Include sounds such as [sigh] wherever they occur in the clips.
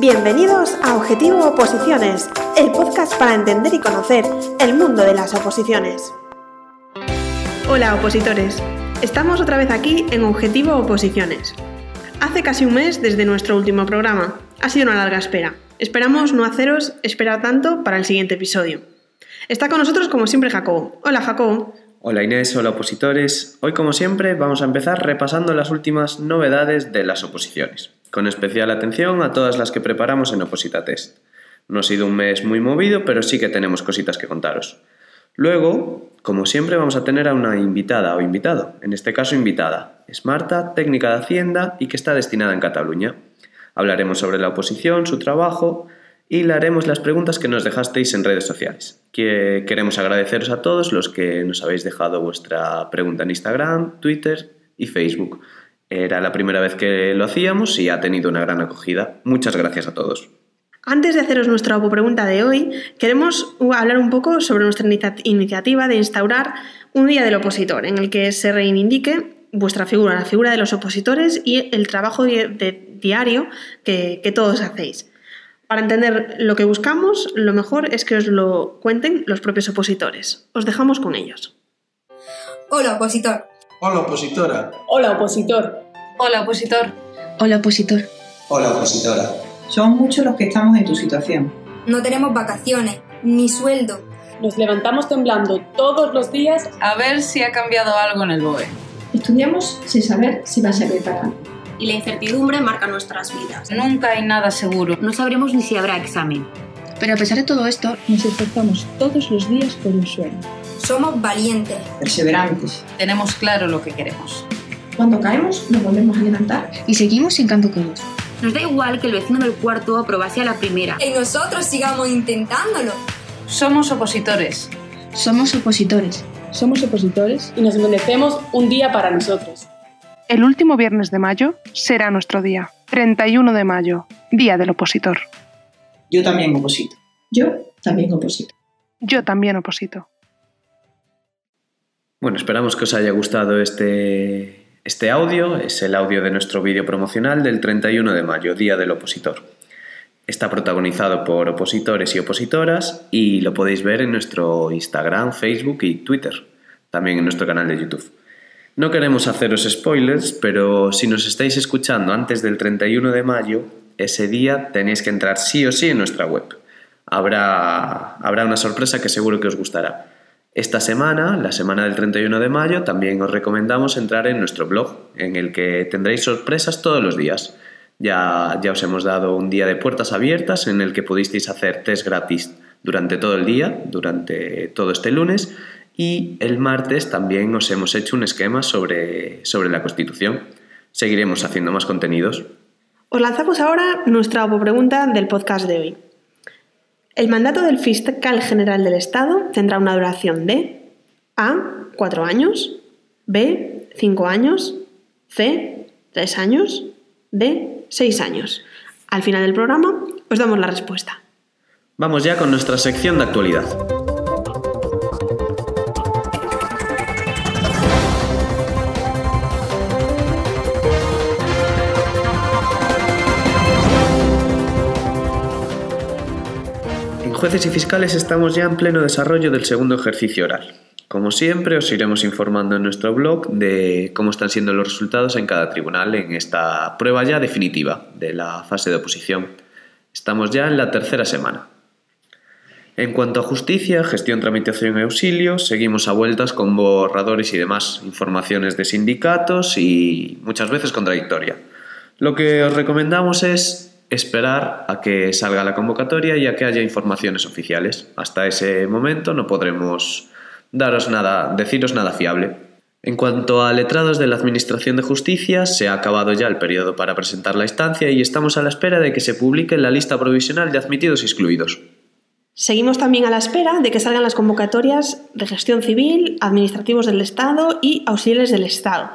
Bienvenidos a Objetivo Oposiciones, el podcast para entender y conocer el mundo de las oposiciones. Hola opositores, estamos otra vez aquí en Objetivo Oposiciones. Hace casi un mes desde nuestro último programa. Ha sido una larga espera. Esperamos no haceros esperar tanto para el siguiente episodio. Está con nosotros como siempre Jacobo. Hola Jacobo. Hola Inés, hola opositores. Hoy como siempre vamos a empezar repasando las últimas novedades de las oposiciones, con especial atención a todas las que preparamos en Oposita Test. No ha sido un mes muy movido, pero sí que tenemos cositas que contaros. Luego, como siempre, vamos a tener a una invitada o invitado, en este caso invitada. Es Marta, técnica de Hacienda y que está destinada en Cataluña. Hablaremos sobre la oposición, su trabajo, y le haremos las preguntas que nos dejasteis en redes sociales. Que queremos agradeceros a todos los que nos habéis dejado vuestra pregunta en Instagram, Twitter y Facebook. Era la primera vez que lo hacíamos y ha tenido una gran acogida. Muchas gracias a todos. Antes de haceros nuestra pregunta de hoy, queremos hablar un poco sobre nuestra iniciativa de instaurar un día del opositor, en el que se reivindique vuestra figura, la figura de los opositores y el trabajo diario que todos hacéis. Para entender lo que buscamos, lo mejor es que os lo cuenten los propios opositores. Os dejamos con ellos. Hola, opositor. Hola, opositora. Hola, opositor. Hola, opositor. Hola, opositor. Hola, opositora. Son muchos los que estamos en tu situación. No tenemos vacaciones, ni sueldo. Nos levantamos temblando todos los días a ver si ha cambiado algo en el BOE. Estudiamos sin saber si va a servir para algo y la incertidumbre marca nuestras vidas. Nunca hay nada seguro. No sabremos ni si habrá examen. Pero a pesar de todo esto, nos esforzamos todos los días por un sueño. Somos valientes. Perseverantes. Tenemos claro lo que queremos. Cuando caemos, nos volvemos a levantar. Y seguimos sin canto cruz. Nos da igual que el vecino del cuarto aprobase a la primera. Y nosotros sigamos intentándolo. Somos opositores. Somos opositores. Somos opositores y nos merecemos un día para nosotros. El último viernes de mayo será nuestro día, 31 de mayo, Día del Opositor. Yo también oposito. Yo también oposito. Yo también oposito. Bueno, esperamos que os haya gustado este, este audio. Es el audio de nuestro vídeo promocional del 31 de mayo, Día del Opositor. Está protagonizado por opositores y opositoras y lo podéis ver en nuestro Instagram, Facebook y Twitter, también en nuestro canal de YouTube. No queremos haceros spoilers, pero si nos estáis escuchando antes del 31 de mayo, ese día tenéis que entrar sí o sí en nuestra web. Habrá, habrá una sorpresa que seguro que os gustará. Esta semana, la semana del 31 de mayo, también os recomendamos entrar en nuestro blog, en el que tendréis sorpresas todos los días. Ya, ya os hemos dado un día de puertas abiertas en el que pudisteis hacer test gratis durante todo el día, durante todo este lunes, y el martes también os hemos hecho un esquema sobre, sobre la Constitución. Seguiremos haciendo más contenidos. Os lanzamos ahora nuestra pregunta del podcast de hoy. El mandato del fiscal general del Estado tendrá una duración de A. cuatro años, B. cinco años, C. tres años, D. seis años. Al final del programa os damos la respuesta. Vamos ya con nuestra sección de actualidad. Jueces y fiscales estamos ya en pleno desarrollo del segundo ejercicio oral. Como siempre, os iremos informando en nuestro blog de cómo están siendo los resultados en cada tribunal en esta prueba ya definitiva de la fase de oposición. Estamos ya en la tercera semana. En cuanto a justicia, gestión, tramitación y auxilio, seguimos a vueltas con borradores y demás informaciones de sindicatos y muchas veces contradictoria. Lo que os recomendamos es esperar a que salga la convocatoria y a que haya informaciones oficiales. Hasta ese momento no podremos daros nada, deciros nada fiable. En cuanto a letrados de la Administración de Justicia, se ha acabado ya el periodo para presentar la instancia y estamos a la espera de que se publique la lista provisional de admitidos y excluidos. Seguimos también a la espera de que salgan las convocatorias de gestión civil, administrativos del Estado y auxiliares del Estado.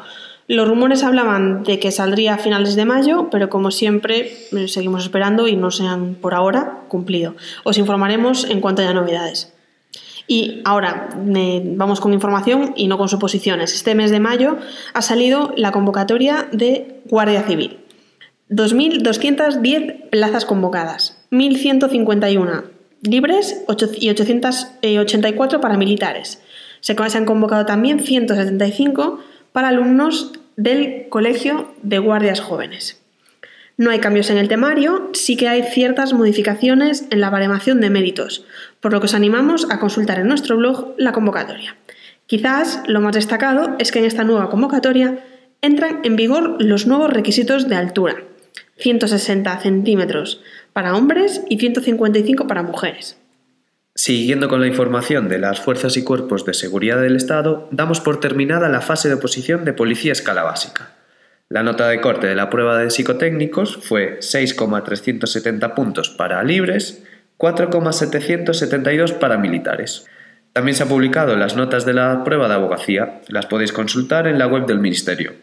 Los rumores hablaban de que saldría a finales de mayo, pero como siempre eh, seguimos esperando y no se han por ahora cumplido. Os informaremos en cuanto haya novedades. Y ahora eh, vamos con información y no con suposiciones. Este mes de mayo ha salido la convocatoria de Guardia Civil. 2.210 plazas convocadas, 1.151 libres y 884 paramilitares. Se han convocado también 175 para alumnos del Colegio de Guardias Jóvenes. No hay cambios en el temario, sí que hay ciertas modificaciones en la baremación de méritos, por lo que os animamos a consultar en nuestro blog la convocatoria. Quizás lo más destacado es que en esta nueva convocatoria entran en vigor los nuevos requisitos de altura, 160 centímetros para hombres y 155 para mujeres. Siguiendo con la información de las fuerzas y cuerpos de seguridad del Estado, damos por terminada la fase de oposición de Policía Escala Básica. La nota de corte de la prueba de psicotécnicos fue 6,370 puntos para libres, 4,772 para militares. También se han publicado las notas de la prueba de abogacía, las podéis consultar en la web del Ministerio.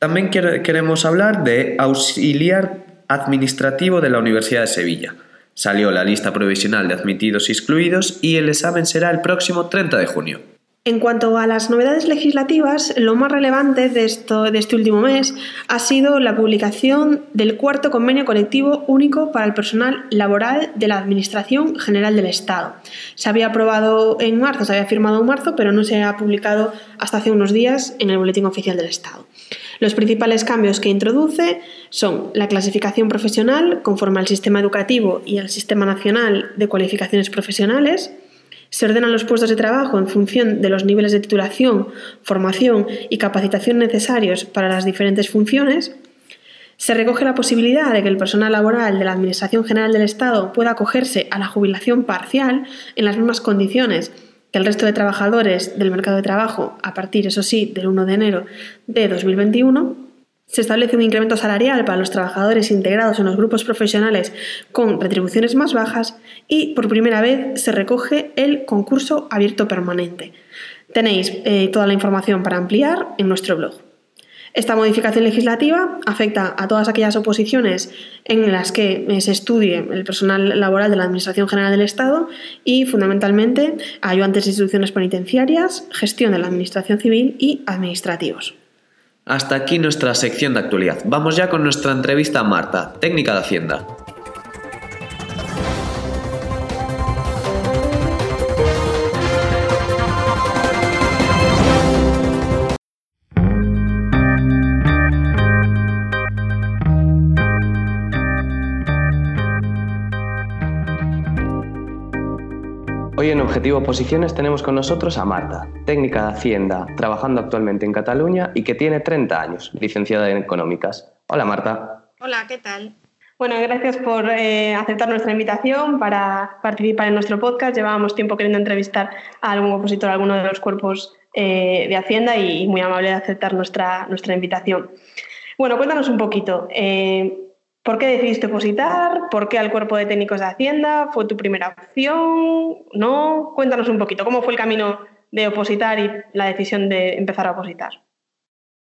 También queremos hablar de auxiliar administrativo de la Universidad de Sevilla. Salió la lista provisional de admitidos y excluidos y el examen será el próximo 30 de junio. En cuanto a las novedades legislativas, lo más relevante de, este último mes ha sido la publicación del cuarto convenio colectivo único para el personal laboral de la Administración General del Estado. Se había aprobado en marzo, se había firmado en marzo, pero no se ha publicado hasta hace unos días en el Boletín Oficial del Estado. Los principales cambios que introduce son la clasificación profesional conforme al sistema educativo y al Sistema Nacional de Cualificaciones Profesionales, se ordenan los puestos de trabajo en función de los niveles de titulación, formación y capacitación necesarios para las diferentes funciones. Se recoge la posibilidad de que el personal laboral de la Administración General del Estado pueda acogerse a la jubilación parcial en las mismas condiciones que el resto de trabajadores del mercado de trabajo a partir, eso sí, del 1 de enero de 2021 se establece un incremento salarial para los trabajadores integrados en los grupos profesionales con retribuciones más bajas y por primera vez se recoge el concurso abierto permanente. Tenéis eh, toda la información para ampliar en nuestro blog. Esta modificación legislativa afecta a todas aquellas oposiciones en las que eh, se estudie el personal laboral de la Administración General del Estado y, fundamentalmente, a ayudantes de instituciones penitenciarias, gestión de la Administración Civil y administrativos. Hasta aquí nuestra sección de actualidad. Vamos ya con nuestra entrevista a Marta, técnica de Hacienda. Objetivo Posiciones tenemos con nosotros a Marta, técnica de Hacienda, trabajando actualmente en Cataluña y que tiene 30 años, licenciada en Económicas. Hola Marta. Hola, ¿qué tal? Bueno, gracias por eh, aceptar nuestra invitación para participar en nuestro podcast. Llevábamos tiempo queriendo entrevistar a algún opositor, a alguno de los cuerpos eh, de Hacienda y muy amable de aceptar nuestra, nuestra invitación. Bueno, cuéntanos un poquito. Eh, ¿Por qué decidiste opositar? ¿Por qué al cuerpo de técnicos de Hacienda? ¿Fue tu primera opción? ¿No? Cuéntanos un poquito, ¿cómo fue el camino de opositar y la decisión de empezar a opositar?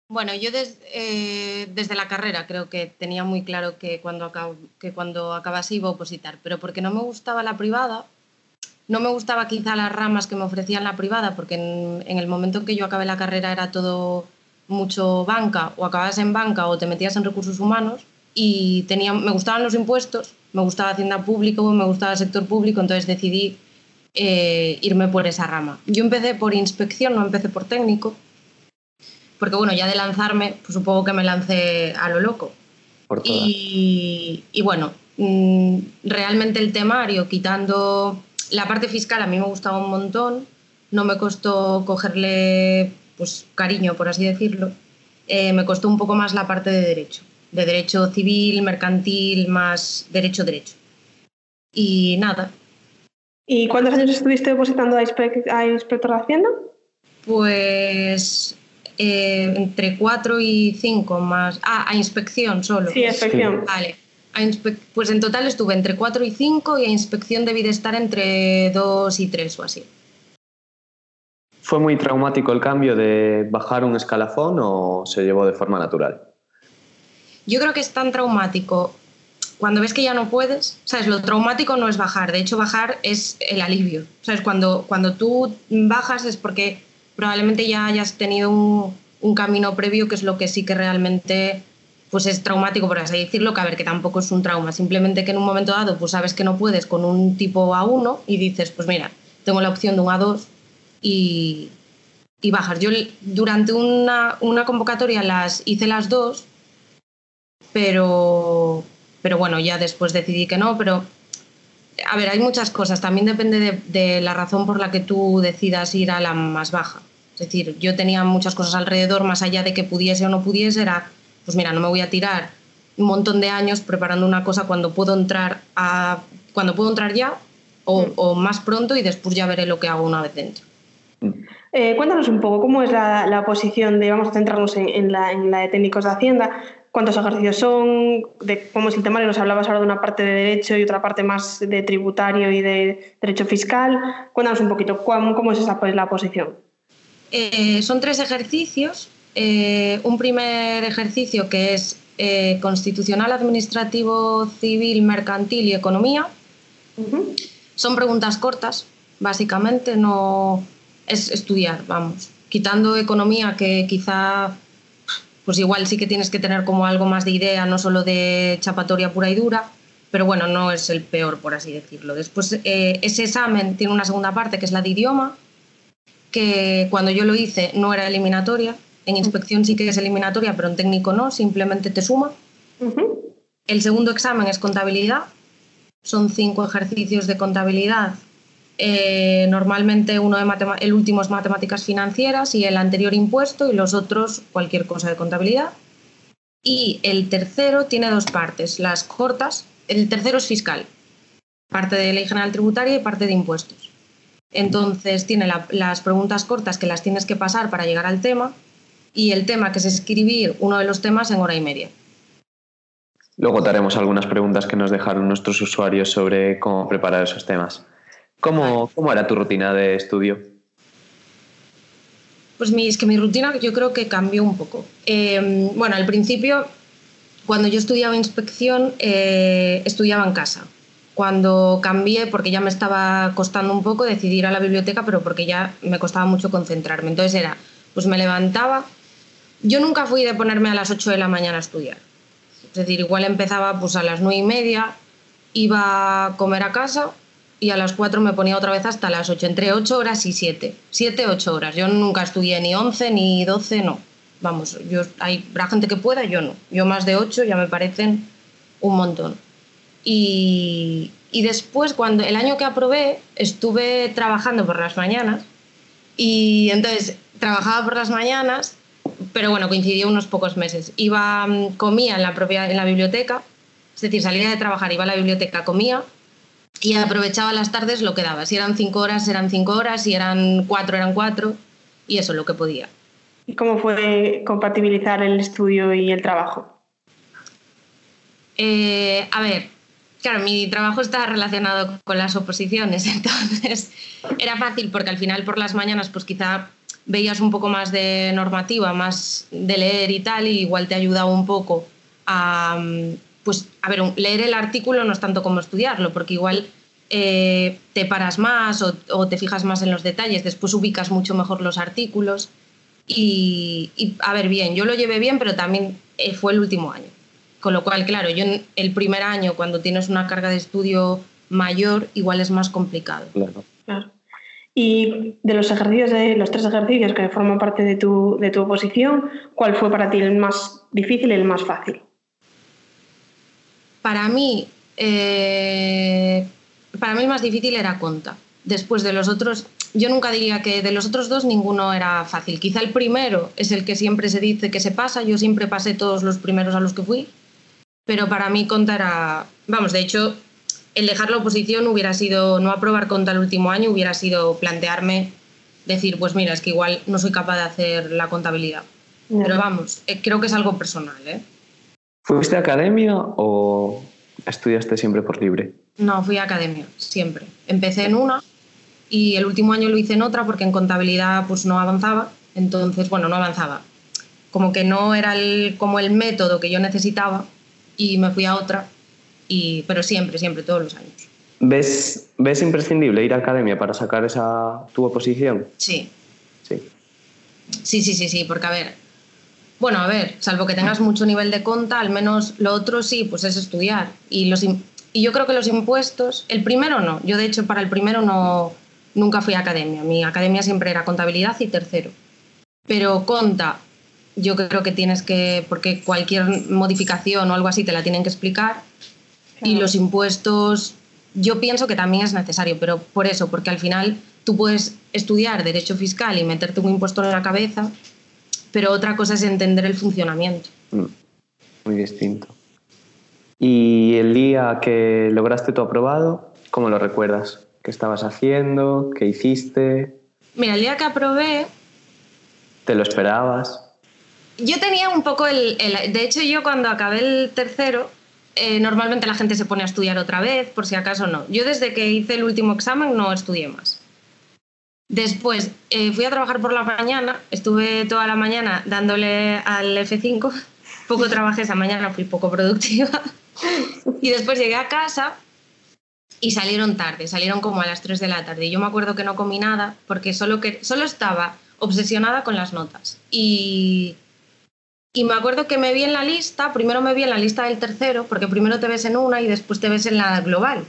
Bueno, yo eh, desde la carrera creo que tenía muy claro que cuando, que cuando acabase iba a opositar, pero porque no me gustaba la privada, no me gustaba quizá las ramas que me ofrecían la privada, porque en, en el momento en que yo acabé la carrera era todo mucho banca, o acababas en banca o te metías en recursos humanos, y tenía, me gustaban los impuestos, me gustaba Hacienda Público, me gustaba el sector público, entonces decidí eh, irme por esa rama. Yo empecé por inspección, no empecé por técnico, porque bueno, ya de lanzarme, pues supongo que me lancé a lo loco. Y, y, bueno, mm, realmente el temario, quitando la parte fiscal, a mí me gustaba un montón, no me costó cogerle pues, cariño, por así decirlo, eh, me costó un poco más la parte de derecho de derecho civil, mercantil, más derecho-derecho. Y nada. ¿Y cuántos años estuviste depositando a, inspector de Hacienda? Pues eh, entre cuatro y cinco más. Ah, a inspección solo. Sí, a inspección. Vale. pues en total estuve entre cuatro y cinco y a inspección debí de estar entre dos y tres o así. ¿Fue muy traumático el cambio de bajar un escalafón o se llevó de forma natural? Yo creo que es tan traumático cuando ves que ya no puedes, ¿sabes? Lo traumático no es bajar, de hecho bajar es el alivio, ¿sabes? Cuando, cuando tú bajas es porque probablemente ya hayas tenido un, un camino previo que es lo que sí que realmente pues es traumático, por así decirlo, que a ver, que tampoco es un trauma, simplemente que en un momento dado pues sabes que no puedes con un tipo A1 y dices, pues mira, tengo la opción de un A2 y, y bajas. Yo durante una, una, convocatoria las hice las dos, pero, pero bueno, ya después decidí que no, pero a ver, hay muchas cosas, también depende de, de la razón por la que tú decidas ir a la más baja. Es decir, yo tenía muchas cosas alrededor, más allá de que pudiese o no pudiese, era pues mira, no me voy a tirar un montón de años preparando una cosa cuando puedo entrar a cuando puedo entrar ya o, mm. o más pronto y después ya veré lo que hago una vez dentro. Eh, cuéntanos un poco cómo es la, la, posición de, vamos a centrarnos en, en, la, en, la, de técnicos de Hacienda, cuántos ejercicios son, de cómo es el temario, nos hablabas ahora de una parte de derecho y otra parte más de tributario y de derecho fiscal. Cuéntanos un poquito cómo, cómo es esa pues, la posición. Eh, son tres ejercicios eh, un primer ejercicio que es eh, constitucional, administrativo, civil, mercantil y economía. Uh -huh. Son preguntas cortas, básicamente, no es estudiar, vamos. Quitando economía, que quizá, pues igual sí que tienes que tener como algo más de idea, no solo de chapatoria pura y dura, pero bueno, no es el peor, por así decirlo. Después, eh, ese examen tiene una segunda parte, que es la de idioma, que cuando yo lo hice no era eliminatoria, en inspección sí que es eliminatoria, pero en técnico no, simplemente te suma. Uh -huh. El segundo examen es contabilidad. Son cinco ejercicios de contabilidad. Eh, normalmente uno de el último es matemáticas financieras y el anterior impuesto y los otros cualquier cosa de contabilidad. Y el tercero tiene dos partes, las cortas. El tercero es fiscal, parte de ley general tributaria y parte de impuestos. Entonces tiene la, las preguntas cortas que las tienes que pasar para llegar al tema y el tema que es escribir uno de los temas en hora y media. Luego te haremos algunas preguntas que nos dejaron nuestros usuarios sobre cómo preparar esos temas. ¿Cómo, cómo era tu rutina de estudio? Pues mi, es que mi rutina yo creo que cambió un poco. Eh, bueno, al principio, cuando yo estudiaba inspección, eh, estudiaba en casa. Cuando cambié, porque ya me estaba costando un poco decidir a la biblioteca, pero porque ya me costaba mucho concentrarme. Entonces era, pues me levantaba, yo nunca fui de ponerme a las 8 de la mañana a estudiar. Es decir, igual empezaba pues a las 9 y media, iba a comer a casa y a las 4 me ponía otra vez hasta las 8, entre 8 horas y 7. 7, 8 horas. Yo nunca estudié ni 11 ni 12, no. Vamos, yo, hay, habrá gente que pueda, yo no. Yo más de 8 ya me parecen un montón. Y, y después, cuando el año que aprobé, estuve trabajando por las mañanas y entonces trabajaba por las mañanas pero bueno, coincidió unos pocos meses. Iba, mm, comía en la, propia, en la biblioteca, es decir, salía de trabajar, iba a la biblioteca, comía y aprovechaba las tardes lo que daba. Si eran cinco horas, eran cinco horas, si eran cuatro, eran cuatro, y eso, lo que podía. ¿Y cómo fue compatibilizar el estudio y el trabajo? Eh, a ver, claro, mi trabajo está relacionado con las oposiciones, [laughs] entonces era fácil porque al final por las mañanas pues quizá veías un poco más de normativa, más de leer y tal, y igual te ayudaba un poco a, pues, a ver, leer el artículo no es tanto como estudiarlo, porque igual eh, te paras más o, o, te fijas más en los detalles, después ubicas mucho mejor los artículos. Y, y a ver, bien, yo lo llevé bien, pero también eh, fue el último año. Con lo cual, claro, yo el primer año, cuando tienes una carga de estudio mayor, igual es más complicado. Claro. claro. Y de los ejercicios, de los tres ejercicios que forman parte de tu, de tu oposición, ¿cuál fue para ti el más difícil y el más fácil? Para mí, eh, para mí el más difícil era conta. Después de los otros, yo nunca diría que de los otros dos ninguno era fácil. Quizá el primero es el que siempre se dice que se pasa. Yo siempre pasé todos los primeros a los que fui. Pero para mí conta era, vamos, de hecho, el dejar la oposición hubiera sido, no aprobar conta el último año, hubiera sido plantearme decir, pues mira, es que igual no soy capaz de hacer la contabilidad. No. Pero vamos, eh, creo que es algo personal. ¿eh? ¿Fuiste a academia o estudiaste siempre por libre? No, fui a academia, siempre. Empecé en una y el último año lo hice en otra porque en contabilidad pues no avanzaba. Entonces, bueno, no avanzaba. Como que no era el, como el método que yo necesitaba y me fui a otra Y, pero siempre, siempre, todos los años. ¿Ves, ¿Ves imprescindible ir a academia para sacar esa tu oposición? Sí. Sí. Sí, sí, sí, sí, porque a ver, bueno, a ver, salvo que tengas mucho nivel de conta, al menos lo otro sí, pues es estudiar. Y, los, y yo creo que los impuestos, el primero no, yo de hecho para el primero no, nunca fui a academia, mi academia siempre era contabilidad y tercero. Pero conta, yo creo que tienes que, porque cualquier modificación o algo así te la tienen que explicar. Y los impuestos, yo pienso que también es necesario, pero por eso, porque al final tú puedes estudiar derecho fiscal y meterte un impuesto en la cabeza, pero otra cosa es entender el funcionamiento. Mm, muy distinto. ¿Y el día que lograste tu aprobado, cómo lo recuerdas? ¿Qué estabas haciendo? ¿Qué hiciste? Mira, el día que aprobé... ¿Te lo esperabas? Yo tenía un poco el... el de hecho, yo cuando acabé el tercero, eh, normalmente la gente se pone a estudiar otra vez, por si acaso no. Yo desde que hice el último examen no estudié más. Después eh, fui a trabajar por la mañana, estuve toda la mañana dándole al F5, [laughs] poco trabajé esa mañana, fui poco productiva. [laughs] y después llegué a casa y salieron tarde, salieron como a las 3 de la tarde. Y yo me acuerdo que no comí nada porque solo, que, solo estaba obsesionada con las notas. Y, y me acuerdo que me vi en la lista, primero me vi en la lista del tercero, porque primero te ves en una y después te ves en la global.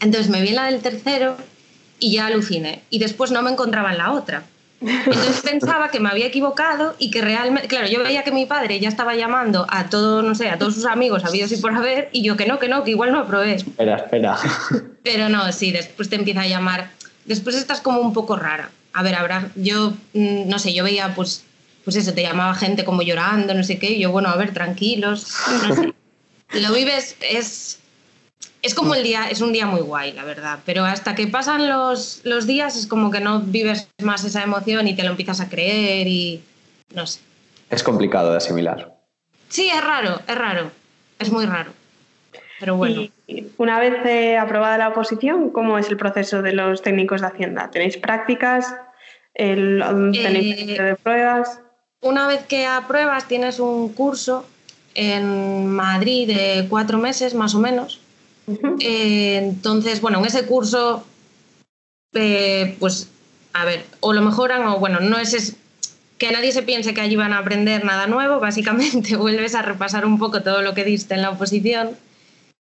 Entonces me vi en la del tercero y ya aluciné. Y después no me encontraba en la otra. Entonces pensaba que me había equivocado y que realmente, claro, yo veía que mi padre ya estaba llamando a todos, no sé, a todos sus amigos, habidos y por haber, y yo que no, que no, que igual no aprobé. Espera, espera. [laughs] Pero no, sí, después te empieza a llamar. Después estás como un poco rara. A ver, habrá, yo, mm, no sé, yo veía, pues, pues eso, te llamaba gente como llorando, no sé qué, y yo, bueno, a ver, tranquilos, no sé. Lo vives, es, es como el día, es un día muy guay, la verdad, pero hasta que pasan los, los días es como que no vives más esa emoción y te lo empiezas a creer y no sé. Es complicado de asimilar. Sí, es raro, es raro, es muy raro. Pero bueno. Y una vez eh, aprobada la oposición, ¿cómo es el proceso de los técnicos de Hacienda? ¿Tenéis prácticas? El, ¿Tenéis Eh, de pruebas? Una vez que apruebas tienes un curso en Madrid de cuatro meses más o menos. Eh, entonces, bueno, en ese curso, eh, pues, a ver, o lo mejoran o bueno, no es, es que nadie se piense que allí van a aprender nada nuevo, básicamente [laughs] vuelves a repasar un poco todo lo que diste en la oposición.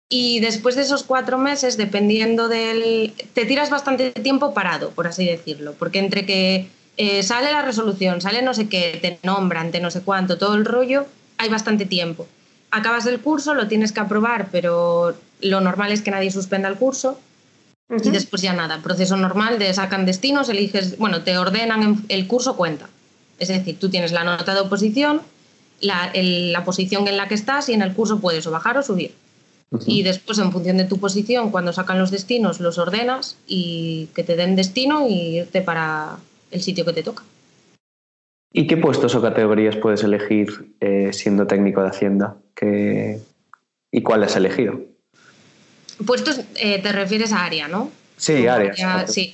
Y después de esos cuatro meses, dependiendo del... te tiras bastante tiempo parado, por así decirlo, porque entre que eh, sale la resolución, sale no sé qué, te nombran, te no sé cuánto, todo el rollo, hay bastante tiempo. Acabas el curso, lo tienes que aprobar, pero lo normal es que nadie suspenda el curso. Y después ya nada, proceso normal de sacan destinos, eliges, bueno, te ordenan, en- el curso cuenta. Es decir, tú tienes la nota de oposición, la, el- la posición en la que estás y en el curso puedes o bajar o subir. Y después, en función de tu posición, cuando sacan los destinos, los ordenas y que te den destino y irte para el sitio que te toca. ¿Y qué puestos o categorías puedes elegir eh, siendo técnico de Hacienda? ¿Qué- ¿Y cuál has elegido? Puestos, eh, te refieres a área, ¿no? Sí, Como áreas. área, sí.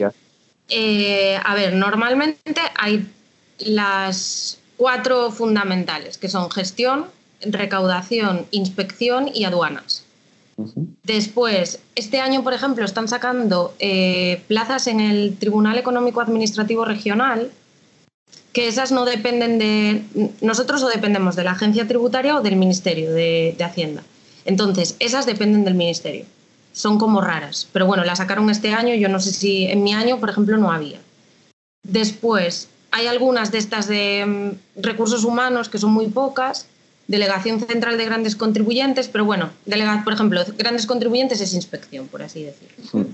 Eh, a ver, normalmente hay las cuatro fundamentales, que son gestión, recaudación, inspección y aduanas. Después, este año, por ejemplo, están sacando eh, plazas en el Tribunal Económico Administrativo Regional, que esas no dependen de nosotros o dependemos de la agencia tributaria o del Ministerio de, de Hacienda. Entonces, esas dependen del Ministerio. Son como raras, pero bueno, las sacaron este año, yo no sé si en mi año, por ejemplo, no había. Después, hay algunas de estas de mm, recursos humanos que son muy pocas, Delegación Central de Grandes Contribuyentes, pero bueno, delega- por ejemplo, grandes contribuyentes es inspección, por así decirlo.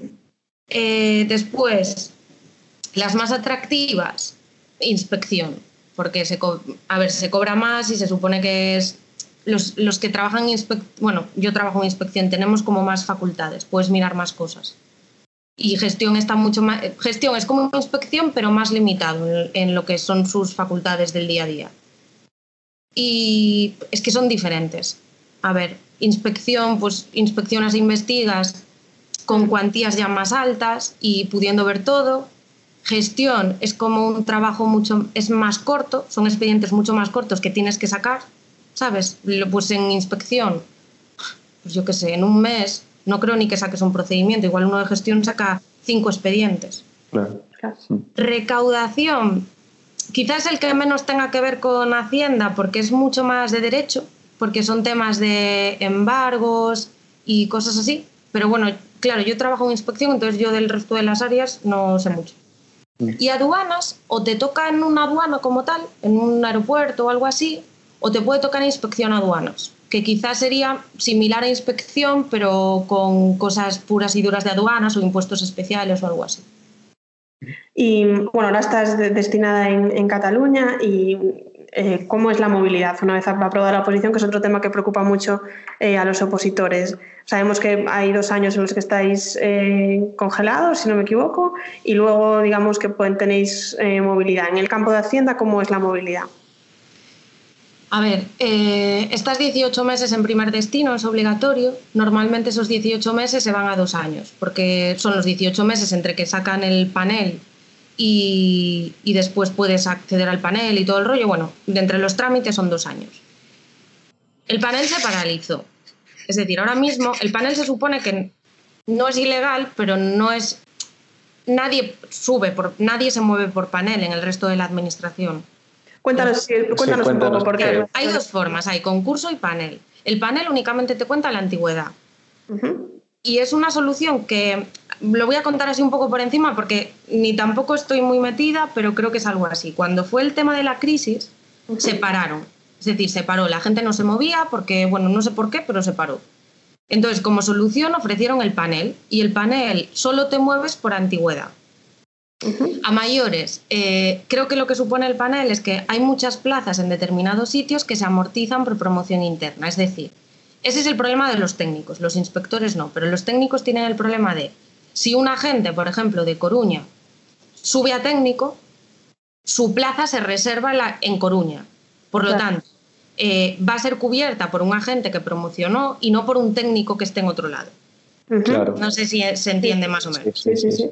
Eh, después, las más atractivas, inspección, porque se, a ver, se cobra más y se supone que es los, los que trabajan en inspección, bueno, yo trabajo en inspección, tenemos como más facultades, puedes mirar más cosas. Y gestión está mucho más, gestión es como inspección, pero más limitado en, en lo que son sus facultades del día a día. Y es que son diferentes. A ver, inspección, pues inspeccionas e investigas con cuantías ya más altas y pudiendo ver todo. Gestión es como un trabajo mucho, es más corto, son expedientes mucho más cortos que tienes que sacar, ¿sabes? Lo- Pues en inspección, pues yo qué sé, en un mes no creo ni que saques un procedimiento, igual uno de gestión saca cinco expedientes. Claro. Recaudación, quizás el que menos tenga que ver con Hacienda, porque es mucho más de derecho, porque son temas de embargos y cosas así. Pero bueno, claro, yo trabajo en inspección, entonces yo del resto de las áreas no sé mucho. Y aduanas, o te toca en una aduana como tal, en un aeropuerto o algo así, o te puede tocar inspección aduanas, que quizás sería similar a inspección, pero con cosas puras y duras de aduanas o impuestos especiales o algo así. Y bueno, ahora estás de- destinada en, Cataluña y eh, cómo es la movilidad una vez aprobada la oposición, que es otro tema que preocupa mucho eh, a los opositores. Sabemos que hay dos años en los que estáis eh, congelados, si no me equivoco, y luego digamos que tenéis movilidad. En el campo de Hacienda, ¿cómo es la movilidad? A ver, eh, estás 18 meses en primer destino, es obligatorio. Normalmente esos 18 meses se van a dos años, porque son los 18 meses entre que sacan el panel y, y después puedes acceder al panel y todo el rollo. Bueno, de entre los trámites son dos años. El panel se paralizó. Es decir, ahora mismo el panel se supone que no es ilegal, pero no es. Nadie sube, por, nadie se mueve por panel en el resto de la administración. Cuéntanos, sí, cuéntanos, un poco, porque hay dos formas, hay concurso y panel. El panel únicamente te cuenta la antigüedad. Y es una solución que lo voy a contar así un poco por encima porque ni tampoco estoy muy metida, pero creo que es algo así. Cuando fue el tema de la crisis, se pararon. Es decir, se paró. La gente no se movía porque, bueno, no sé por qué, pero se paró. Entonces, como solución ofrecieron el panel y el panel solo te mueves por antigüedad. A mayores, eh, creo que lo que supone el panel es que hay muchas plazas en determinados sitios que se amortizan por promoción interna. Es decir, ese es el problema de los técnicos, los inspectores no, pero los técnicos tienen el problema de si un agente, por ejemplo, de Coruña, sube a técnico, su plaza se reserva la- en Coruña. Por lo Claro. tanto, eh, va a ser cubierta por un agente que promocionó y no por un técnico que esté en otro lado. Claro. No sé si se entiende más o menos. Sí, sí, sí.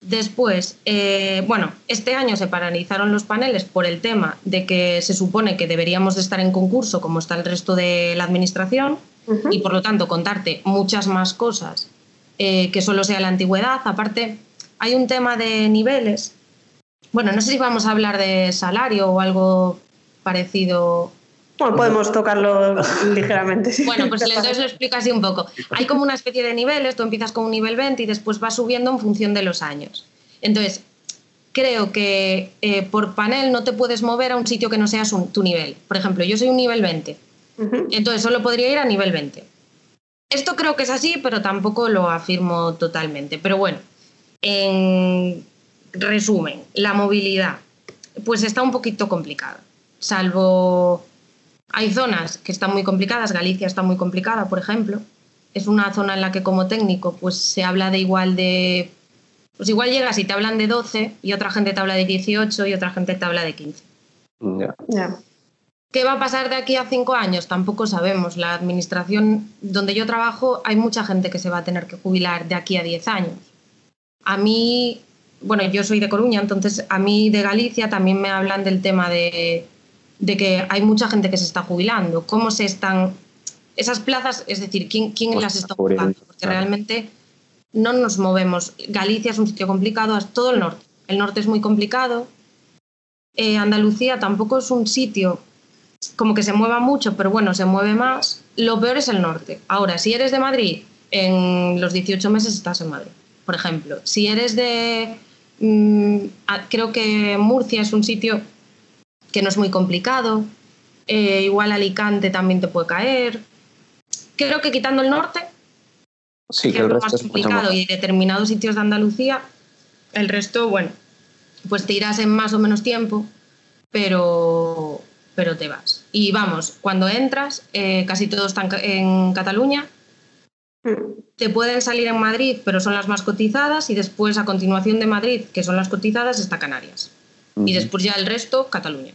Después, eh, bueno, este año se paralizaron los paneles por el tema de que se supone que deberíamos de estar en concurso como está el resto de la administración y por lo tanto contarte muchas más cosas eh, que solo sea la antigüedad. Aparte, hay un tema de niveles. Bueno, no sé si vamos a hablar de salario o algo parecido Bueno, podemos tocarlo [laughs] ligeramente. sí. bueno, pues entonces lo explico así un poco. Hay como una especie de niveles, tú empiezas con un nivel 20 y después vas subiendo en función de los años. Entonces, creo que eh, por panel no te puedes mover a un sitio que no sea su- tu nivel. Por ejemplo, yo soy un nivel 20, entonces solo podría ir a nivel 20. Esto creo que es así, pero tampoco lo afirmo totalmente. Pero bueno, en resumen, la movilidad, pues está un poquito complicada. Salvo hay zonas que están muy complicadas, Galicia está muy complicada, por ejemplo. Es una zona en la que como técnico pues se habla de igual de... Pues igual llegas y te hablan de 12 y otra gente te habla de 18 y otra gente te habla de 15. Ya. Ya. ¿Qué va a pasar de aquí a cinco años? Tampoco sabemos. La administración donde yo trabajo hay mucha gente que se va a tener que jubilar de aquí a 10 años. A mí, bueno, yo soy de Coruña, entonces a mí de Galicia también me hablan del tema de, de que hay mucha gente que se está jubilando. ¿Cómo se están esas plazas? Es decir, ¿quién, quién Pues las está ocupando? Porque claro. realmente no nos movemos. Galicia es un sitio complicado, es todo el norte. El norte es muy complicado. Eh, Andalucía tampoco es un sitio como que se mueva mucho, pero bueno, se mueve más. Lo peor es el norte. Ahora, si eres de Madrid, en los 18 meses estás en Madrid, por ejemplo. Si eres de... mm, creo que Murcia es un sitio que no es muy complicado. Eh, igual Alicante también te puede caer. Creo que quitando el norte, Sí, que es lo más es complicado, más. y determinados sitios de Andalucía, el resto, bueno, pues te irás en más o menos tiempo, pero, pero te vas. Y vamos, cuando entras, eh, casi todo está en, Ca- en Cataluña, te pueden salir en Madrid, pero son las más cotizadas, y después a continuación de Madrid, que son las cotizadas, está Canarias. Y después ya el resto, Cataluña.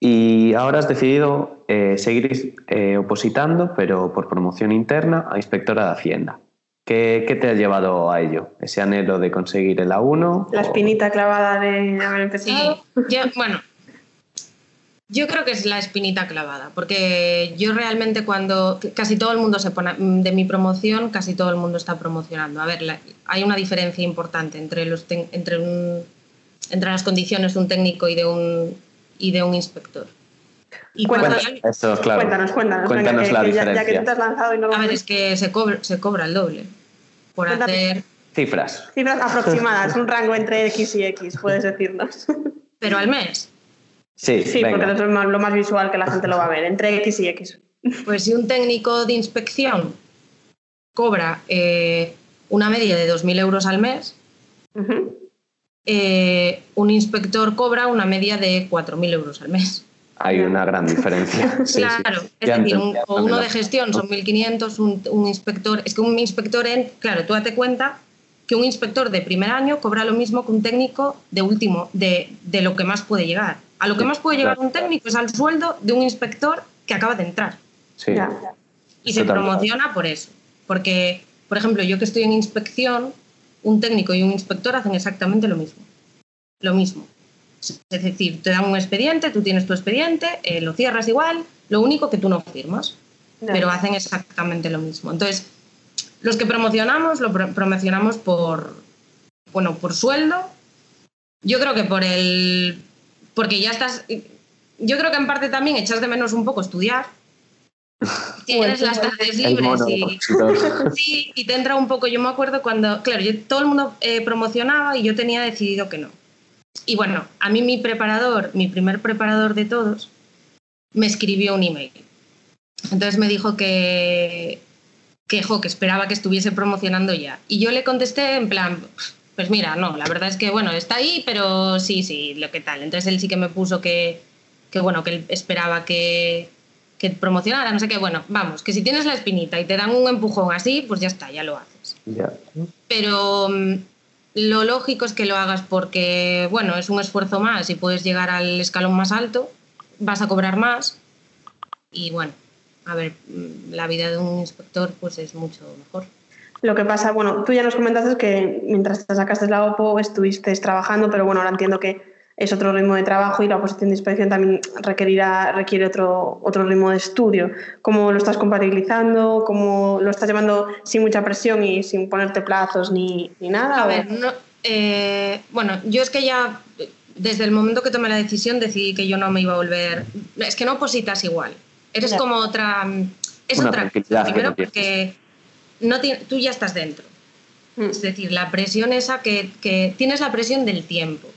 Y ahora has decidido eh, seguir eh, opositando, pero por promoción interna a inspectora de Hacienda. ¿Qué, qué te ha llevado a ello? ¿Ese anhelo de conseguir el A1? La o- espinita clavada de haber empezado. Ya, bueno, Yo creo que es la espinita clavada, porque yo realmente cuando casi todo el mundo se pone, de mi promoción, casi todo el mundo está promocionando. A ver, la, hay una diferencia importante entre, los ten, entre, un, entre las condiciones de un técnico y de un, y de un inspector. Y cuéntanos, ya, eso, claro. cuéntanos, cuéntanos, cuéntanos venga, la que, diferencia. Ya, ya, que tú te has lanzado y no lo A ver, es que se cobra, se cobra el doble por Cuéntame. hacer... Cifras. Cifras aproximadas, un rango entre X y X, puedes decirnos. [laughs] Pero al mes. Sí, Sí, venga. porque eso es más- lo más visual que la gente lo va a ver, entre X y X. [laughs] Pues si un técnico de inspección cobra eh, una media de 2.000 euros al mes, Ujú. Eh, un inspector cobra una media de 4.000 euros al mes. Hay una gran diferencia. [laughs] Sí, sí. claro, es Ya decir, un- o uno de gestión son 1.500, un, un inspector, es que un inspector en, claro, tú date cuenta que un inspector de primer año cobra lo mismo que un técnico de último, de, de lo que más puede llegar. A lo que más puede llegar claro. un técnico es al sueldo de un inspector que acaba de entrar. Sí. Ya. Y se promociona por eso. Porque, por ejemplo, yo que estoy en inspección, un técnico y un inspector hacen exactamente lo mismo. Lo mismo. Es decir, te dan un expediente, tú tienes tu expediente, eh, lo cierras igual, lo único que tú no firmas, pero hacen exactamente lo mismo. Entonces, los que promocionamos, lo pro- promocionamos por, bueno, por sueldo. Yo creo que por el, porque ya estás, yo creo que en parte también echas de menos un poco estudiar. [laughs] Tienes las tardes libres y, opositor. [laughs] Sí, y te entra un poco, yo me acuerdo cuando, claro, yo, todo el mundo eh, promocionaba y yo tenía decidido que no. Y bueno, a mí mi preparador, mi primer preparador de todos, me escribió un email. Entonces me dijo que, que, jo, que esperaba que estuviese promocionando ya. Y yo le contesté en plan, pues mira, no, la verdad es que bueno, está ahí, pero sí, sí, lo que tal. Entonces él sí que me puso que, que bueno, que él esperaba que, que promocionara, no sé qué, bueno, vamos, que si tienes la espinita y te dan un empujón así, pues ya está, ya lo haces. Ya. Pero mm, lo lógico es que lo hagas porque, bueno, es un esfuerzo más y puedes llegar al escalón más alto, vas a cobrar más y bueno, a ver, mm, la vida de un inspector pues es mucho mejor. Lo que pasa, bueno, tú ya nos comentaste que mientras te sacaste la OPO estuviste trabajando, pero bueno, ahora entiendo que es otro ritmo de trabajo y la posición de inspección también requerirá, requiere otro, otro ritmo de estudio. ¿Cómo lo estás compatibilizando? ¿Cómo lo estás llevando sin mucha presión y sin ponerte plazos ni, ni nada? A o- ver, no, eh, bueno, yo es que ya desde el momento que tomé la decisión decidí que yo no me iba a volver, es que no opositas igual, eres Ya. como otra, es Una otra, que primero no tienes. porque no ti- tú ya estás dentro. Mm. Es decir, la presión esa que, que tienes la presión del tiempo,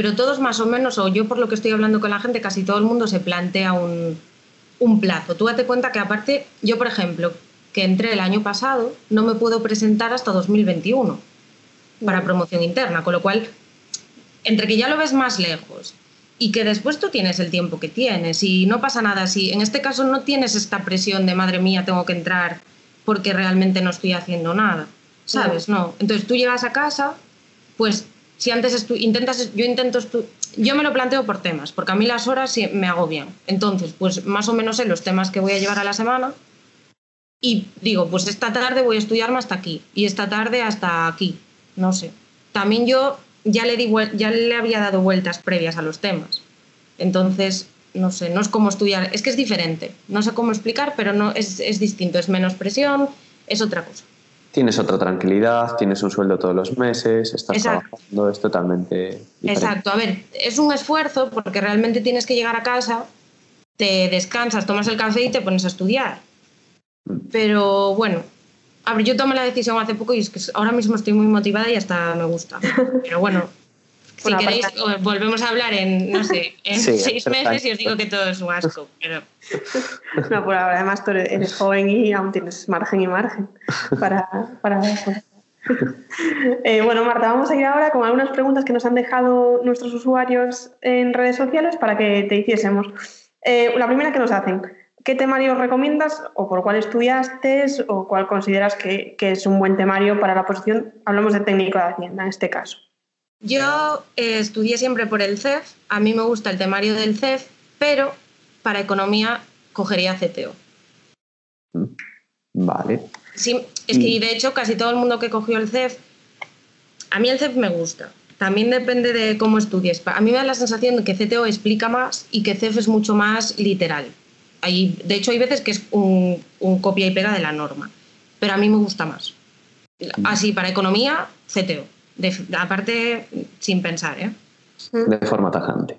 pero todos más o menos, o yo por lo que estoy hablando con la gente, casi todo el mundo se plantea un, un plazo. Tú date cuenta que aparte, yo por ejemplo, que entré el año pasado, no me puedo presentar hasta 2021 para promoción interna, con lo cual, entre que ya lo ves más lejos y que después tú tienes el tiempo que tienes y no pasa nada si en este caso no tienes esta presión de madre mía, tengo que entrar porque realmente no estoy haciendo nada, ¿sabes? No. Entonces tú llegas a casa, pues si antes intentas, yo intento, yo me lo planteo por temas, porque a mí las horas sí me agobian. Entonces, pues más o menos sé los temas que voy a llevar a la semana y digo, pues esta tarde voy a estudiarme hasta aquí y esta tarde hasta aquí, no sé. También yo ya le, di, ya le había dado vueltas previas a los temas. Entonces, no sé, no es como estudiar, es que es diferente. No sé cómo explicar, pero no es, es distinto, es menos presión, es otra cosa. Tienes otra tranquilidad, tienes un sueldo todos los meses, estás Exacto. trabajando, es totalmente diferente. Exacto, a ver, es un esfuerzo porque realmente tienes que llegar a casa, te descansas, tomas el café y te pones a estudiar. Pero bueno, a ver, yo tomé la decisión hace poco y es que ahora mismo estoy muy motivada y hasta me gusta. [laughs] Pero bueno, si Bueno, queréis, volvemos a hablar en, no sé, en Sí, seis meses y os digo que todo es un asco. Pero No, por ahora, además tú eres, joven y aún tienes margen y margen para... para Eh, bueno, Marta, vamos a ir ahora con algunas preguntas que nos han dejado nuestros usuarios en redes sociales para que te hiciésemos. Eh, la primera que nos hacen, ¿qué temario recomiendas o por cuál estudiaste o cuál consideras que, que es un buen temario para la posición? Hablamos de técnico de Hacienda en este caso. Yo eh, estudié siempre por el CEF, a mí me gusta el temario del CEF, pero para economía cogería CTO. Vale. Sí, es que Y- y de hecho casi todo el mundo que cogió el CEF, a mí el CEF me gusta, También depende de cómo estudies. A mí me da la sensación de que CTO explica más y que CEF es mucho más literal. Hay, de hecho, hay veces que es un, un copia y pega de la norma, pero a mí me gusta más. Así, para economía, CTO. De- aparte, sin pensar, ¿eh? De forma tajante.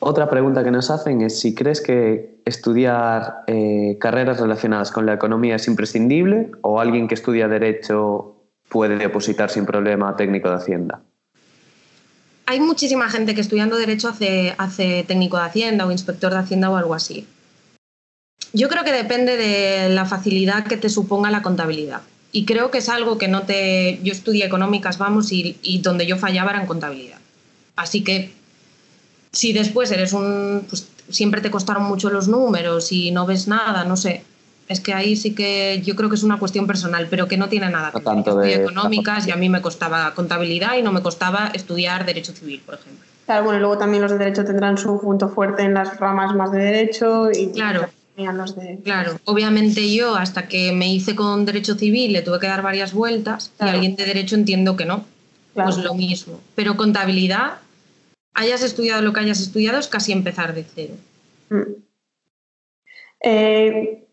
Otra pregunta que nos hacen es si crees que estudiar eh, carreras relacionadas con la economía es imprescindible o alguien que estudia Derecho puede depositar sin problema a técnico de Hacienda. Hay muchísima gente que estudiando Derecho hace, hace técnico de Hacienda o inspector de Hacienda o algo así. Yo creo que depende de la facilidad que te suponga la contabilidad. Y creo que es algo que no te... Yo estudié económicas, vamos, y, y donde yo fallaba era en contabilidad. Así que si después eres un... Pues siempre te costaron mucho los números y no ves nada, no sé. Es que ahí sí que yo creo que es una cuestión personal, pero que no tiene nada que ver. Estudié de- económicas y a mí me costaba contabilidad y no me costaba estudiar derecho civil, por ejemplo. Claro, bueno, y luego también los de derecho tendrán su punto fuerte en las ramas más de derecho y Claro. Tenían los de Claro, obviamente yo hasta que me hice con derecho civil le tuve que dar varias vueltas Claro. y alguien de derecho entiendo que no. Claro. Pues lo mismo. Pero contabilidad, hayas estudiado lo que hayas estudiado, es casi empezar de cero. Mm. Eh,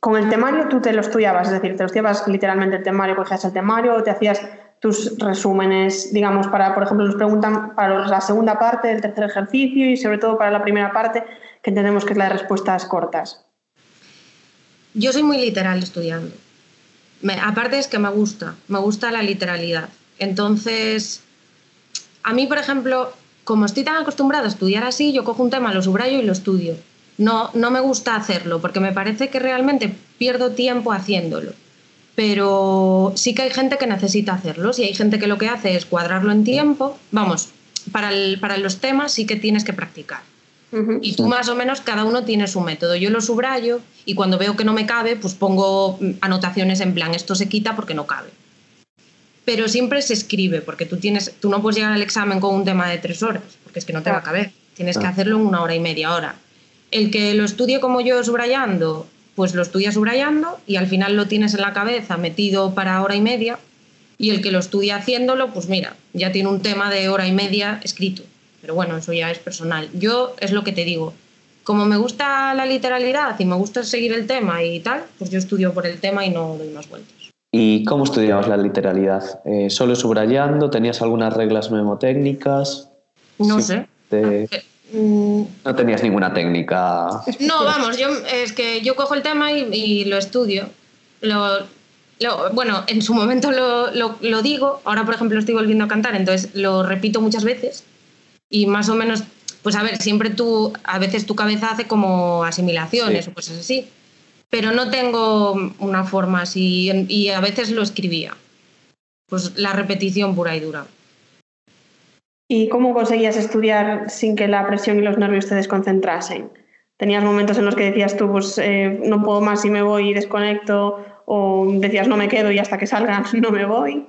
con el temario tú te lo estudiabas, es decir, te lo estudiabas literalmente el temario, cogías el temario te hacías tus resúmenes, digamos, para, por ejemplo, nos preguntan para la segunda parte del tercer ejercicio y sobre todo para la primera parte, que entendemos que es la de respuestas cortas. Yo soy muy literal estudiando. Me- aparte es que me gusta, me gusta la literalidad. Entonces, a mí, por ejemplo, como estoy tan acostumbrada a estudiar así, yo cojo un tema, lo subrayo y lo estudio. No, no me gusta hacerlo porque me parece que realmente pierdo tiempo haciéndolo. Pero sí que hay gente que necesita hacerlos y hay gente que lo que hace es cuadrarlo en tiempo. Vamos, para, el- para los temas sí que tienes que practicar. Y tú más o menos cada uno tiene su método. Yo lo subrayo y cuando veo que no me cabe, pues pongo anotaciones en plan, esto se quita porque no cabe. Pero siempre se escribe, porque tú, tienes, tú no puedes llegar al examen con un tema de tres horas, porque es que no te va a caber. Tienes que hacerlo en una hora y media. Ahora, el que lo estudie como yo subrayando, pues lo estudia subrayando y al final lo tienes en la cabeza metido para hora y media. Y el que lo estudia haciéndolo, pues mira, ya tiene un tema de hora y media escrito. Pero bueno, eso ya es personal. Yo es lo que te digo. Como me gusta la literalidad y me gusta seguir el tema y tal, pues yo estudio por el tema y no doy más vueltas. ¿Y cómo estudiabas la literalidad? Eh, ¿Solo subrayando? ¿Tenías algunas reglas mnemotécnicas? No Sí. sé. Te- Mm, No tenías ninguna técnica. No, vamos, yo es que yo cojo el tema y, y lo estudio. Lo, lo- bueno, en su momento lo, lo- lo digo, ahora por ejemplo estoy volviendo a cantar, entonces lo repito muchas veces y más o menos, pues a ver, siempre tú, a veces tu cabeza hace como asimilaciones Sí. o cosas así, pero no tengo una forma así y a veces lo escribía. Pues la repetición pura y dura. ¿Y cómo conseguías estudiar sin que la presión y los nervios te desconcentrasen? ¿Tenías momentos en los que decías tú, pues eh, no puedo más y me voy y desconecto? ¿O decías no me quedo y hasta que salga [laughs] no me voy?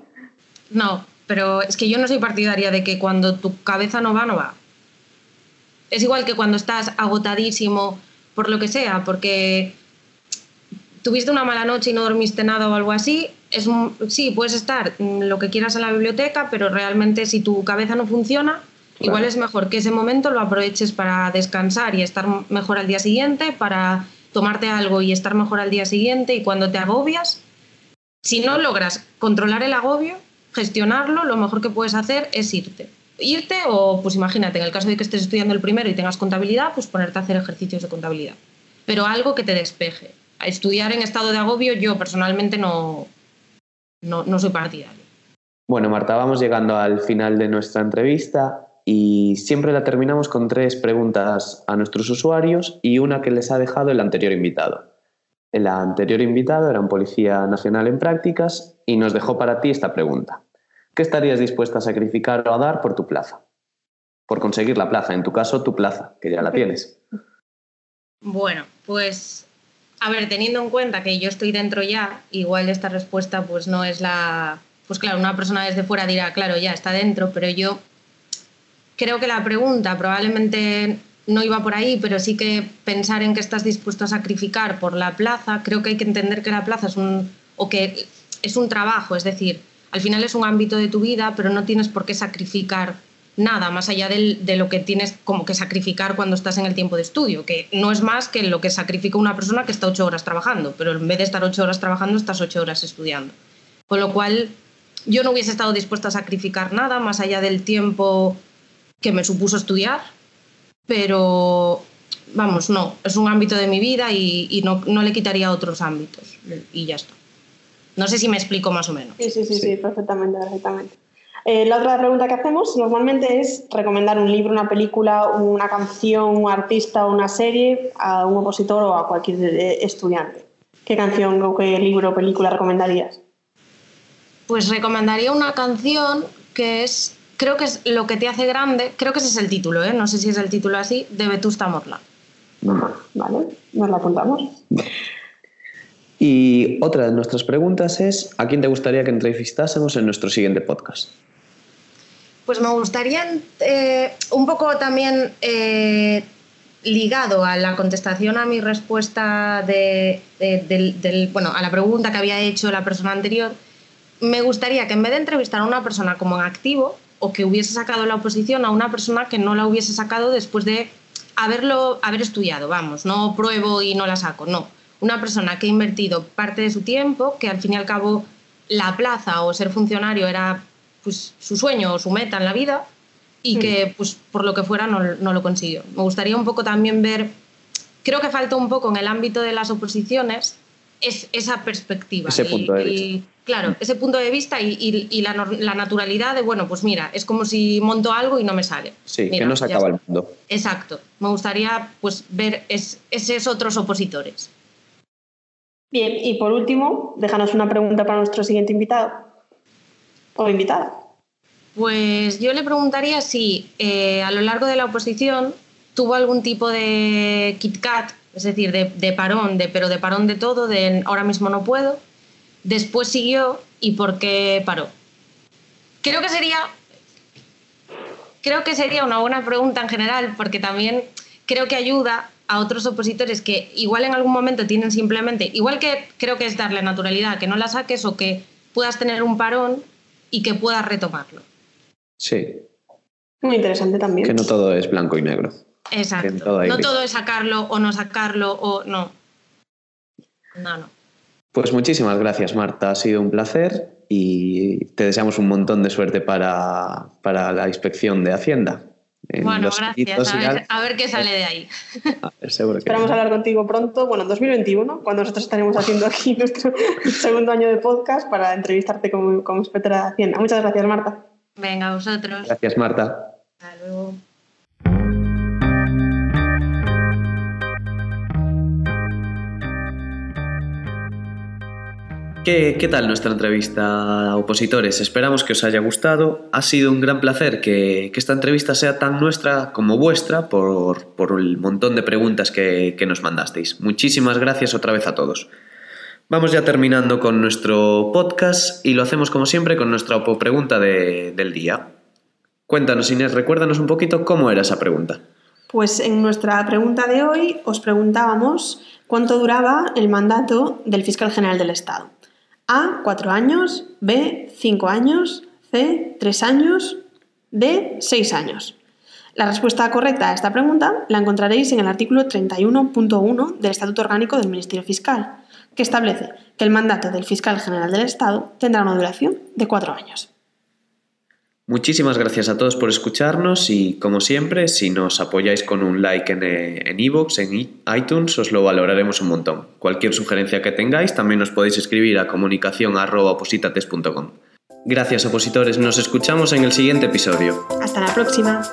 No, pero es que yo no soy partidaria de que cuando tu cabeza no va, no va. Es igual que cuando estás agotadísimo por lo que sea, porque tuviste una mala noche y no dormiste nada o algo así, es un- sí, puedes estar mm, lo que quieras en la biblioteca, pero realmente si tu cabeza no funciona, igual es mejor que ese momento lo aproveches para descansar y estar mejor al día siguiente, para tomarte algo y estar mejor al día siguiente y cuando te agobias, si no logras controlar el agobio, gestionarlo, lo mejor que puedes hacer es irte. Irte o, pues imagínate, en el caso de que estés estudiando el primero y tengas contabilidad, pues ponerte a hacer ejercicios de contabilidad. Pero algo que te despeje. Estudiar en estado de agobio yo personalmente no, no, no soy partidario. Bueno, Marta, vamos llegando al final de nuestra entrevista y siempre la terminamos con tres preguntas a nuestros usuarios y una que les ha dejado el anterior invitado. El anterior invitado era un policía nacional en prácticas y nos dejó para ti esta pregunta. ¿Qué estarías dispuesta a sacrificar o a dar por tu plaza? Por conseguir la plaza, en tu caso tu plaza, que ya la tienes. Bueno, pues a ver, teniendo en cuenta que yo estoy dentro ya, igual esta respuesta pues no es la... Pues claro, una persona desde fuera dirá, claro, ya está dentro, pero yo creo que la pregunta probablemente no iba por ahí, pero sí que pensar en que estás dispuesto a sacrificar por la plaza, creo que hay que entender que la plaza es un, o que es un trabajo, es decir, al final es un ámbito de tu vida, pero no tienes por qué sacrificar nada más allá del, de lo que tienes como que sacrificar cuando estás en el tiempo de estudio, que no es más que lo que sacrifica una persona que está ocho horas trabajando, pero en vez de estar ocho horas trabajando, estás ocho horas estudiando. Con lo cual, yo no hubiese estado dispuesta a sacrificar nada más allá del tiempo que me supuso estudiar, pero vamos, no, es un ámbito de mi vida y, y no, no, le quitaría otros ámbitos y ya está. No sé si me explico más o menos. Sí, sí, sí, sí, sí perfectamente, perfectamente. Eh, la otra pregunta que hacemos normalmente es recomendar un libro, una película, una canción, un artista o una serie a un opositor o a cualquier eh, estudiante. ¿Qué canción o qué libro o película recomendarías? Pues recomendaría una canción que es, creo que es Lo que te hace grande, creo que ese es el título, ¿eh? no sé si es el título así, de Vetusta Morla. Vale, nos la apuntamos. Y otra de nuestras preguntas es, ¿a quién te gustaría que entrevistásemos en nuestro siguiente podcast? Pues me gustaría eh, un poco también eh, ligado a la contestación a mi respuesta de, bueno, a la pregunta que había hecho la persona anterior, me gustaría que en vez de entrevistar a una persona como en activo o que hubiese sacado la oposición a una persona que no la hubiese sacado después de haberlo, haber estudiado, vamos, no pruebo y no la saco, no. Una persona que ha invertido parte de su tiempo, que al fin y al cabo la plaza o ser funcionario era pues, su sueño o su meta en la vida y que pues, por lo que fuera no, no lo consiguió. Me gustaría un poco también ver, creo que falta un poco en el ámbito de las oposiciones es esa perspectiva. Ese punto de y, vista. y, claro, ese punto de vista y, y, y la, la, naturalidad de, bueno, pues mira, es como si monto algo y no me sale. Sí, mira, que no se acaba el mundo. Exacto. Me gustaría pues ver es, esos otros opositores. Bien, y por último, déjanos una pregunta para nuestro siguiente invitado o invitada. Pues yo le preguntaría si eh, a lo largo de la oposición tuvo algún tipo de KitKat, es decir, de, parón, de, pero de parón de todo, de ahora mismo no puedo, después siguió y por qué paró. Creo que sería, creo que sería una buena pregunta en general, porque también creo que ayuda a otros opositores que igual en algún momento tienen simplemente, igual que creo que es darle naturalidad, que no la saques o que puedas tener un parón y que puedas retomarlo. Sí. Muy interesante también. Que no todo es blanco y negro. Exacto. Todo no todo es sacarlo o no sacarlo o no. No, no. Pues muchísimas gracias, Marta. Ha sido un placer y te deseamos un montón de suerte para, para la inspección de Hacienda. Bueno, gracias. A ver, a ver, qué sale de ahí. Ver, seguro que Esperamos hablar contigo pronto, bueno, en 2021, cuando nosotros estaremos haciendo aquí [laughs] nuestro segundo año de podcast para entrevistarte como, como inspectora de Hacienda. Muchas gracias, Marta. Venga, a vosotros. Gracias, Marta. Hasta luego. ¿Qué, ¿Qué, tal nuestra entrevista, opositores? Esperamos que os haya gustado. Ha sido un gran placer que, esta entrevista sea tan nuestra como vuestra por, por el montón de preguntas que, que, nos mandasteis. Muchísimas gracias otra vez a todos. Vamos ya terminando con nuestro podcast y lo hacemos como siempre con nuestra pregunta de, del día. Cuéntanos, Inés, recuérdanos un poquito cómo era esa pregunta. Pues en nuestra pregunta de hoy os preguntábamos cuánto duraba el mandato del fiscal general del Estado. A, 4 años, B, 5 años, C, 3 años, D, 6 años. La respuesta correcta a esta pregunta la encontraréis en el artículo 31.1 del Estatuto Orgánico del Ministerio Fiscal, que establece que el mandato del fiscal general del Estado tendrá una duración de 4 años. Muchísimas gracias a todos por escucharnos y, como siempre, si nos apoyáis con un like en iVoox, en, en iTunes, os lo valoraremos un montón. Cualquier sugerencia que tengáis también nos podéis escribir a comunicación.opositates.com. Gracias, opositores. Nos escuchamos en el siguiente episodio. Hasta la próxima.